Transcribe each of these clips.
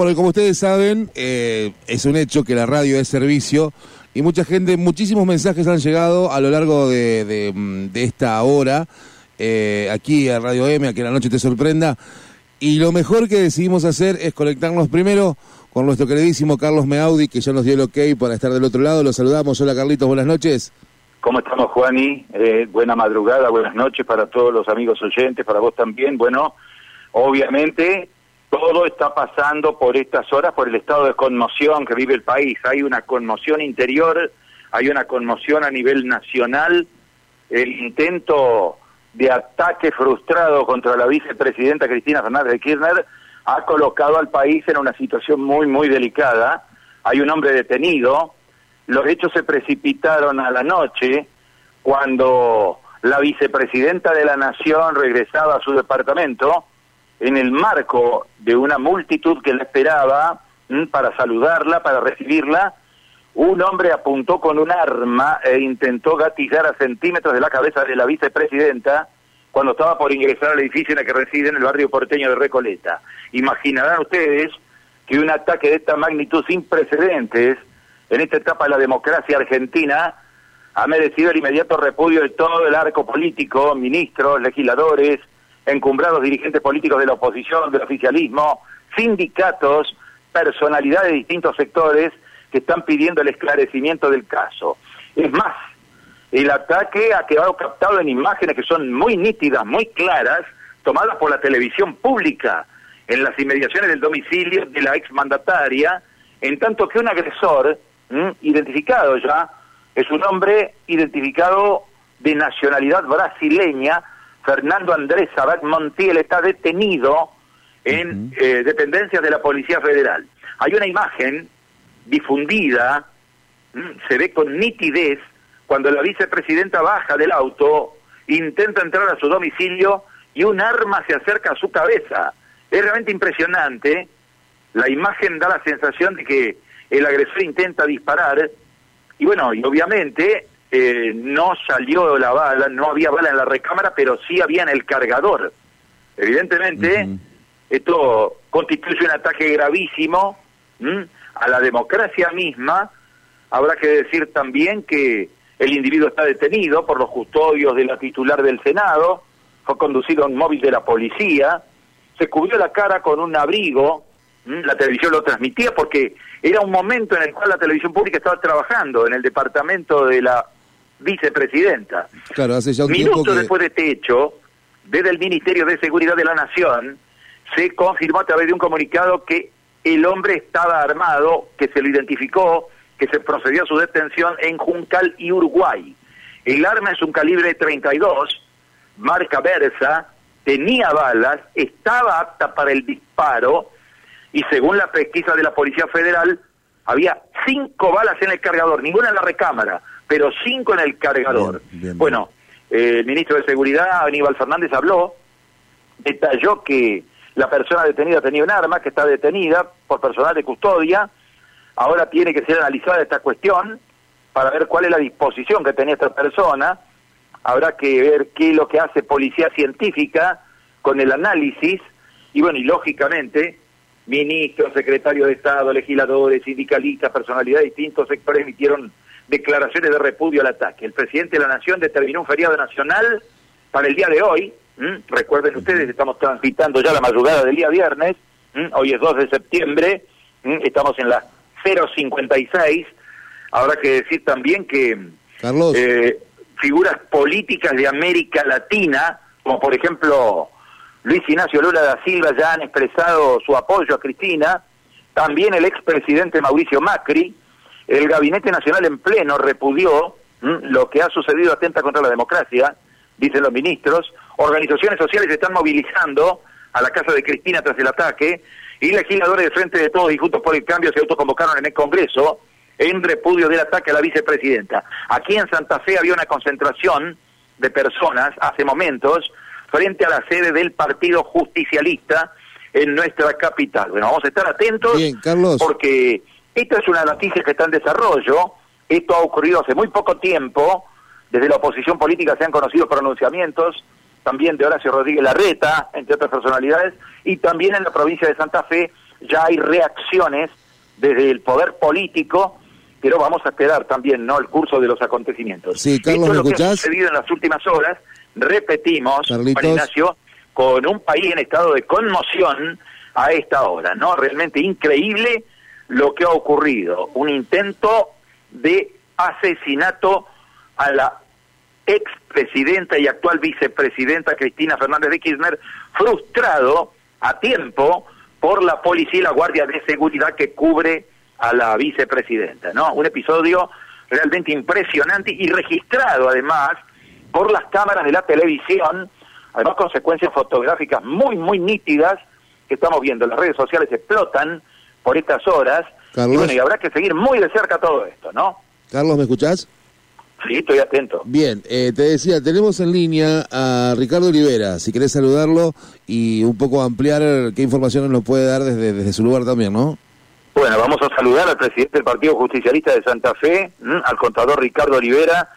Bueno, como ustedes saben, eh, es un hecho que la radio es servicio y mucha gente, muchísimos mensajes han llegado a lo largo de, mm, esta hora, eh, aquí a Radio M, a que la noche te sorprenda. Y lo mejor que decidimos hacer es conectarnos primero con nuestro queridísimo Carlos Meaudi, que ya nos dio el ok para estar del otro lado. Lo saludamos. Hola Carlitos, buenas noches. ¿Cómo estamos, Juani? Eh, buena madrugada, buenas noches para todos los amigos oyentes, para vos también. Bueno, obviamente todo está pasando por estas horas por el estado de conmoción que vive el país. Hay una conmoción interior, hay una conmoción a nivel nacional. El intento de ataque frustrado contra la vicepresidenta Cristina Fernández de Kirchner ha colocado al país en una situación muy, muy delicada. Hay un hombre detenido. Los hechos se precipitaron a la noche cuando la vicepresidenta de la Nación regresaba a su departamento en el marco de una multitud que la esperaba para saludarla, para recibirla, un hombre apuntó con un arma e intentó gatillar a centímetros de la cabeza de la vicepresidenta cuando estaba por ingresar al edificio en el que reside en el barrio porteño de Recoleta. Imaginarán ustedes que un ataque de esta magnitud sin precedentes en esta etapa de la democracia argentina ha merecido el inmediato repudio de todo el arco político, ministros, legisladores, encumbrados dirigentes políticos de la oposición, del oficialismo, sindicatos, personalidades de distintos sectores que están pidiendo el esclarecimiento del caso. Es más, el ataque ha quedado captado en imágenes que son muy nítidas, muy claras, tomadas por la televisión pública en las inmediaciones del domicilio de la exmandataria, en tanto que un agresor, identificado ya, es un hombre identificado de nacionalidad brasileña, Fernando Andrés Sabat Montiel está detenido en eh, dependencias de la Policía Federal. Hay una imagen difundida, se ve con nitidez, cuando la vicepresidenta baja del auto, intenta entrar a su domicilio y un arma se acerca a su cabeza. Es realmente impresionante. La imagen da la sensación de que el agresor intenta disparar y bueno, y obviamente eh, no salió la bala, no había bala en la recámara, pero sí había en el cargador. Evidentemente, esto constituye un ataque gravísimo a la democracia misma. Habrá que decir también que el individuo está detenido por los custodios de la titular del Senado, fue conducido a un móvil de la policía, se cubrió la cara con un abrigo, la televisión lo transmitía porque era un momento en el cual la televisión pública estaba trabajando en el departamento de la vicepresidenta. Claro, hace ya un Minutos después de este hecho, desde el Ministerio de Seguridad de la Nación, se confirmó a través de un comunicado que el hombre estaba armado, que se lo identificó, que se procedió a su detención en Juncal y Uruguay. El arma es un calibre 32, marca Versa, tenía balas, estaba apta para el disparo y según la pesquisa de la Policía Federal, había cinco balas en el cargador, ninguna en la recámara pero cinco en el cargador. bueno, eh, el ministro de Seguridad, Aníbal Fernández, habló, detalló que la persona detenida tenía un arma, que está detenida por personal de custodia, ahora tiene que ser analizada esta cuestión para ver cuál es la disposición que tenía esta persona, habrá que ver qué es lo que hace policía científica con el análisis, y bueno, y lógicamente, ministros, secretarios de Estado, legisladores, sindicalistas, personalidades de distintos sectores emitieron declaraciones de repudio al ataque. El presidente de la Nación determinó un feriado nacional para el día de hoy. Recuerden ustedes, estamos transitando ya la madrugada del día viernes. Hoy es 2 de septiembre. Estamos en la 056. Habrá que decir también que Carlos. Eh, figuras políticas de América Latina, como por ejemplo Luis Ignacio Lula da Silva, ya han expresado su apoyo a Cristina. También el expresidente Mauricio Macri, el Gabinete Nacional en pleno repudió lo que ha sucedido atenta contra la democracia, dicen los ministros. Organizaciones sociales se están movilizando a la casa de Cristina tras el ataque y legisladores de Frente de Todos y Juntos por el Cambio se autoconvocaron en el Congreso en repudio del ataque a la vicepresidenta. Aquí en Santa Fe había una concentración de personas hace momentos frente a la sede del Partido Justicialista en nuestra capital. Bueno, vamos a estar atentos porque esta es una noticia que está en desarrollo, esto ha ocurrido hace muy poco tiempo, desde la oposición política se han conocido pronunciamientos, también de Horacio Rodríguez Larreta, entre otras personalidades, y también en la provincia de Santa Fe ya hay reacciones desde el poder político, pero vamos a esperar también no el curso de los acontecimientos. Sí, Carlos, Esto es lo ¿me que ha sucedido en las últimas horas, repetimos. Juan Ignacio, con un país en estado de conmoción a esta hora, ¿no? Realmente increíble lo que ha ocurrido, un intento de asesinato a la expresidenta y actual vicepresidenta Cristina Fernández de Kirchner, frustrado a tiempo por la policía y la Guardia de Seguridad que cubre a la vicepresidenta, ¿no? Un episodio realmente impresionante y registrado además por las cámaras de la televisión, además consecuencias fotográficas muy, muy nítidas que estamos viendo. Las redes sociales explotan por estas horas. Carlos. Y bueno, y habrá que seguir muy de cerca todo esto, ¿no? Carlos, ¿me escuchás? Sí, estoy atento. Bien, eh, te decía, tenemos en línea a Ricardo Olivera, si querés saludarlo y un poco ampliar qué informaciones nos puede dar desde, desde su lugar también, ¿no? Bueno, vamos a saludar al presidente del Partido Justicialista de Santa Fe, ¿m? al contador Ricardo Olivera.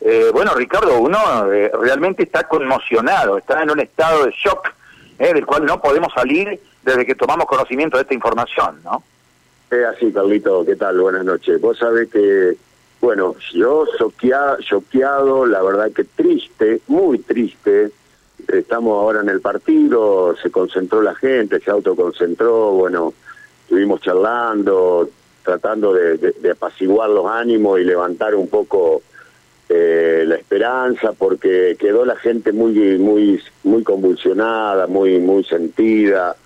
Eh, bueno, Ricardo, uno eh, realmente está conmocionado, está en un estado de shock, eh, del cual no podemos salir desde que tomamos conocimiento de esta información, ¿no? Es así, Carlito, ¿qué tal? Buenas noches. Vos sabés que, bueno, yo choqueado, la verdad que triste, muy triste. Estamos ahora en el partido, se concentró la gente, se autoconcentró, bueno, estuvimos charlando, tratando de, de- de apaciguar los ánimos y levantar un poco eh, la esperanza, porque quedó la gente muy, muy, muy convulsionada, muy, muy sentida.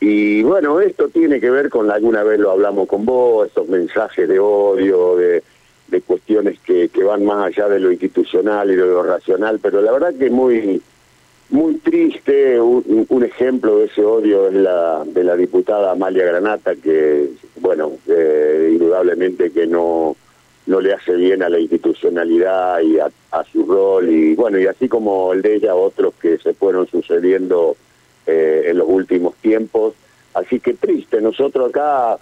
Y bueno, esto tiene que ver con, alguna vez lo hablamos con vos, estos mensajes de odio, de, de cuestiones que, que van más allá de lo institucional y de lo racional, pero la verdad que muy, muy triste, un, un ejemplo de ese odio es la de la diputada Amalia Granata, que, bueno, eh, indudablemente que no, no le hace bien a la institucionalidad y a, a su rol, y bueno, y así como el de ella, otros que se fueron sucediendo eh, en los últimos tiempos. Así que triste, nosotros acá,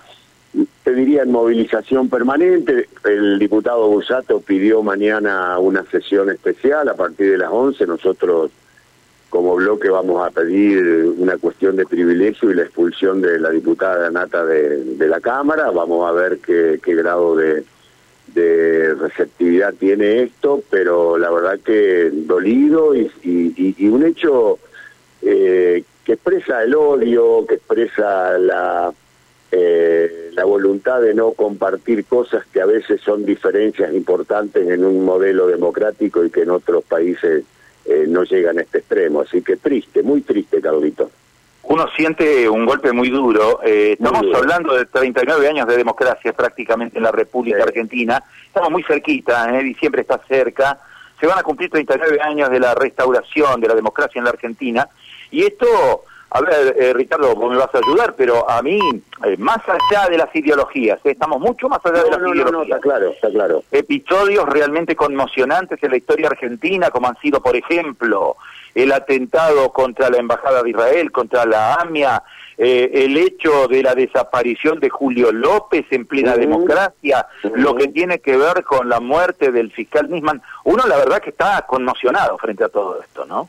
te diría movilización permanente, el diputado Busato pidió mañana una sesión especial a partir de las 11, nosotros como bloque vamos a pedir una cuestión de privilegio y la expulsión de la diputada Nata de, de la Cámara, vamos a ver qué, qué grado de, de receptividad tiene esto, pero la verdad que dolido y, y- y un hecho eh, que expresa el odio, que expresa la, eh, la voluntad de no compartir cosas que a veces son diferencias importantes en un modelo democrático y que en otros países eh, no llegan a este extremo. Así que triste, muy triste, Carlito. Uno siente un golpe muy duro. Eh, estamos duro. hablando de 39 años de democracia prácticamente en la República Sí. Argentina. Estamos muy cerquita, ¿eh? diciembre está cerca. Se van a cumplir 39 años de la restauración de la democracia en la Argentina. Y esto, a ver, eh, Ricardo, vos me vas a ayudar, pero a mí, eh, más allá de las ideologías, ¿eh? estamos mucho más allá de las no, ideologías no, está claro, está claro. episodios realmente conmocionantes en la historia argentina, como han sido, por ejemplo, el atentado contra la Embajada de Israel, contra la AMIA, eh, el hecho de la desaparición de Julio López en plena democracia, lo que tiene que ver con la muerte del fiscal Nisman. Uno, la verdad, que está conmocionado frente a todo esto, ¿no?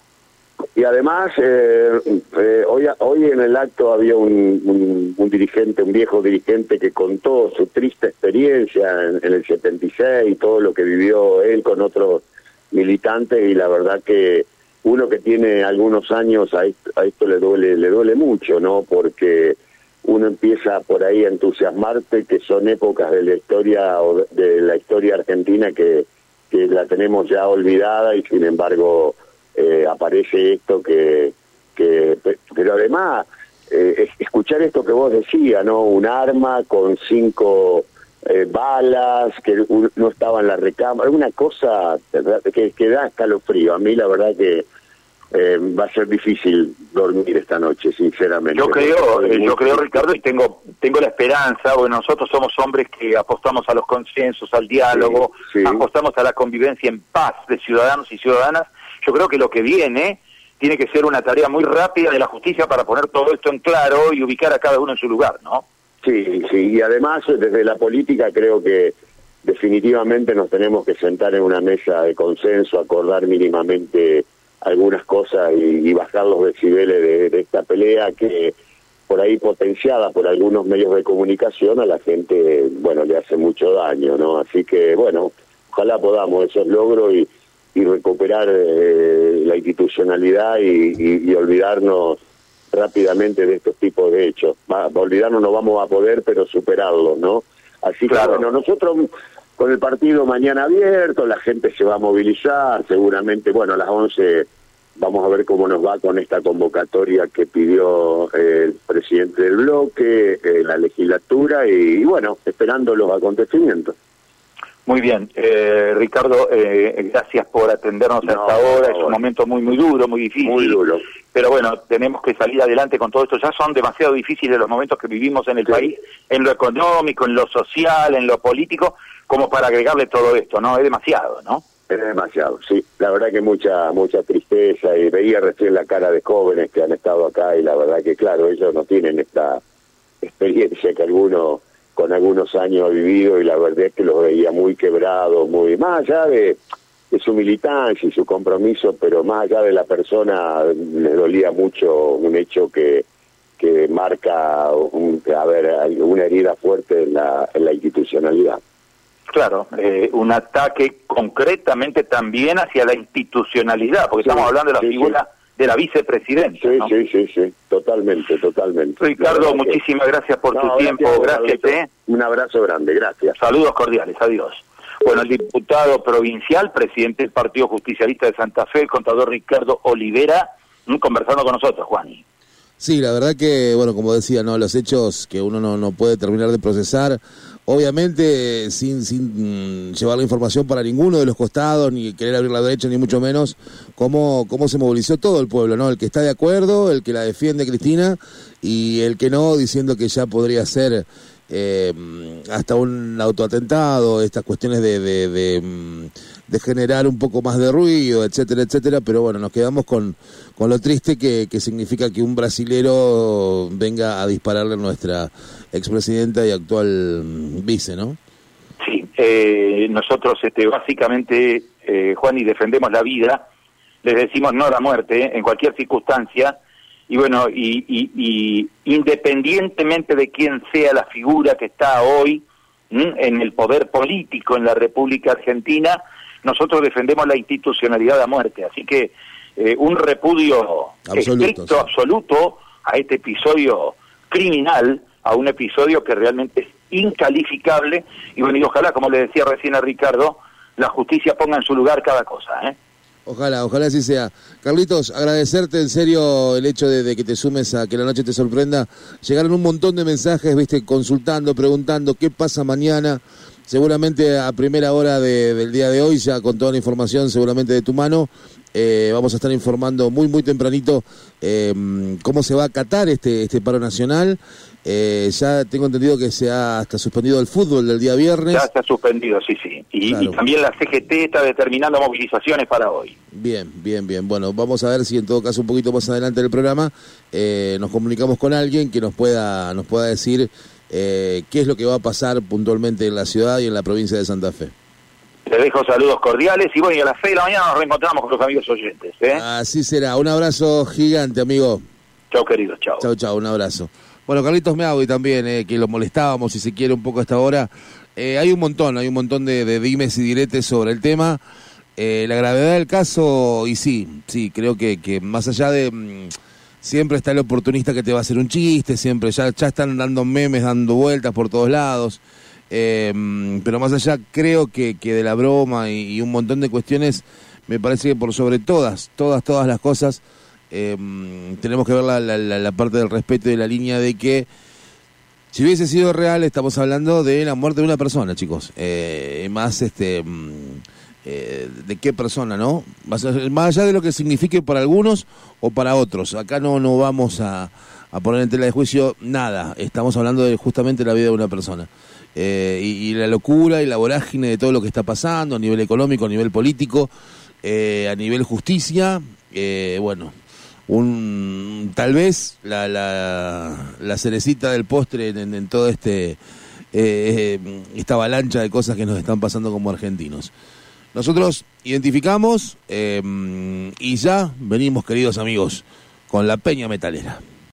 Y además, eh, eh, hoy, hoy en el acto había un, un- dirigente, un viejo dirigente que contó su triste experiencia en, el 76 y todo lo que vivió él con otros militantes y la verdad que uno que tiene algunos años a esto, a esto le duele le duele mucho, ¿no? Porque uno empieza por ahí a entusiasmarte que son épocas de la historia o de la historia argentina que, que la tenemos ya olvidada y sin embargo eh, aparece esto que, que pe- pero además eh, es- escuchar esto que vos decías no un arma con cinco eh, balas que un- no estaba en la recámara una cosa que, que da escalofrío a mí la verdad que eh, va a ser difícil dormir esta noche sinceramente Yo creo, Porque eh, yo creo. Ricardo, y tengo, tengo la esperanza, bueno, nosotros somos hombres que apostamos a los consensos, al diálogo, Sí, sí. apostamos a la convivencia en paz de ciudadanos y ciudadanas. Yo creo que lo que viene tiene que ser una tarea muy rápida de la justicia para poner todo esto en claro y ubicar a cada uno en su lugar, ¿no? Sí, sí, y además desde la política creo que definitivamente nos tenemos que sentar en una mesa de consenso, acordar mínimamente algunas cosas y, bajar los decibeles de, de esta pelea que por ahí potenciada por algunos medios de comunicación, a la gente, bueno, le hace mucho daño, ¿no? Así que, bueno, ojalá podamos esos logros y, y recuperar eh, la institucionalidad y, olvidarnos rápidamente de estos tipos de hechos. Va, olvidarnos no vamos a poder, pero superarlos, ¿no? Así que, bueno, nosotros con el partido mañana abierto, la gente se va a movilizar, seguramente, bueno, a las 11 Vamos a ver cómo nos va con esta convocatoria que pidió eh, el presidente del bloque, eh, la legislatura y, bueno, esperando los acontecimientos. Muy bien, eh, Ricardo, gracias por atendernos hasta ahora. Es un momento muy, muy duro, muy difícil. Muy duro. Pero bueno, tenemos que salir adelante con todo esto. Ya son demasiado difíciles los momentos que vivimos en el país, en lo económico, en lo social, en lo político, como para agregarle todo esto, ¿no? Es demasiado, ¿no? Es demasiado, sí. La verdad que mucha mucha tristeza y veía recién la cara de jóvenes que han estado acá y la verdad que claro, ellos no tienen esta experiencia que alguno con algunos años ha vivido y la verdad es que los veía muy quebrados, muy más allá de, su militancia y su compromiso, pero más allá de la persona les dolía mucho un hecho que que marca un, a ver, una herida fuerte en la, en la institucionalidad. Claro, eh, un ataque concretamente también hacia la institucionalidad, porque estamos hablando de la figura de la vicepresidenta. Sí, sí, sí, sí, totalmente, totalmente. Ricardo, muchísimas gracias por tu tiempo, gracias. Eh. Un abrazo grande, gracias. Saludos cordiales, adiós. Bueno, el diputado provincial, presidente del Partido Justicialista de Santa Fe, el contador Ricardo Olivera, conversando con nosotros, Juan. Sí, la verdad que, bueno, como decía, no los hechos que uno no, no puede terminar de procesar, obviamente sin, sin mm, llevar la información para ninguno de los costados, ni querer abrir la derecha, ni mucho menos, cómo, cómo se movilizó todo el pueblo, ¿no? El que está de acuerdo, el que la defiende Cristina, y el que no, diciendo que ya podría ser eh, hasta un autoatentado, estas cuestiones de, mm, de, generar un poco más de ruido, etcétera, etcétera, pero bueno, nos quedamos con, con lo triste que, que significa que un brasilero venga a dispararle a nuestra expresidenta y actual mm, vice, ¿no? Sí, eh, nosotros este, básicamente, eh, Juan, y defendemos la vida, les decimos no a la muerte en cualquier circunstancia, y bueno, y, independientemente de quién sea la figura que está hoy en el poder político en la República Argentina, nosotros defendemos la institucionalidad a muerte. Así que eh, un repudio estricto, absoluto a este episodio criminal, a un episodio que realmente es incalificable. Y bueno, y ojalá, como le decía recién a Ricardo, la justicia ponga en su lugar cada cosa. ¿eh? Ojalá, ojalá así sea. Carlitos, agradecerte en serio el hecho de, que te sumes a que la noche te sorprenda. Llegaron un montón de mensajes, viste, consultando, preguntando qué pasa mañana. Seguramente a primera hora del día de hoy, ya con toda la información seguramente de tu mano, eh, vamos a estar informando muy, muy tempranito eh, cómo se va a acatar este, este paro nacional eh, ya tengo entendido que se ha hasta suspendido el fútbol del día viernes. Ya está suspendido, sí, sí. Y, también la CGT está determinando movilizaciones para hoy. Bien, bien, bien. Bueno, vamos a ver si en todo caso un poquito más adelante del programa eh, nos comunicamos con alguien que nos pueda, nos pueda decir eh, qué es lo que va a pasar puntualmente en la ciudad y en la provincia de Santa Fe. Te dejo saludos cordiales y bueno, y a las 6 de la mañana nos reencontramos con los amigos oyentes. Así será. Un abrazo gigante, amigo. Chao, querido. Chao. Chao, chao. Un abrazo. Bueno, Carlitos Meaudi también, eh, que lo molestábamos, si se quiere, un poco a esta hora. Eh, hay un montón, hay un montón de, dimes y diretes sobre el tema. Eh, la gravedad del caso, y sí, sí, creo que, que más allá de... Siempre está el oportunista que te va a hacer un chiste, siempre, ya, ya están dando memes, dando vueltas por todos lados. Mm, pero más allá, creo que, que de la broma y un montón de cuestiones, me parece que por sobre todas, todas, todas las cosas eh, tenemos que ver la, la, parte del respeto y de la línea de que si hubiese sido real, estamos hablando de la muerte de una persona, chicos. Eh, más este mm, eh, de qué persona, ¿no? Más, allá de lo que signifique para algunos o para otros. Acá no, no vamos a, a poner en tela de juicio nada. Estamos hablando de justamente la vida de una persona. Eh, y, la locura y la vorágine de todo lo que está pasando a nivel económico, a nivel político, eh, a nivel justicia. bueno, un tal vez la, la, cerecita del postre en, en, todo este eh, esta avalancha de cosas que nos están pasando como argentinos. Nosotros identificamos eh, y ya venimos, queridos amigos, con la peña metalera.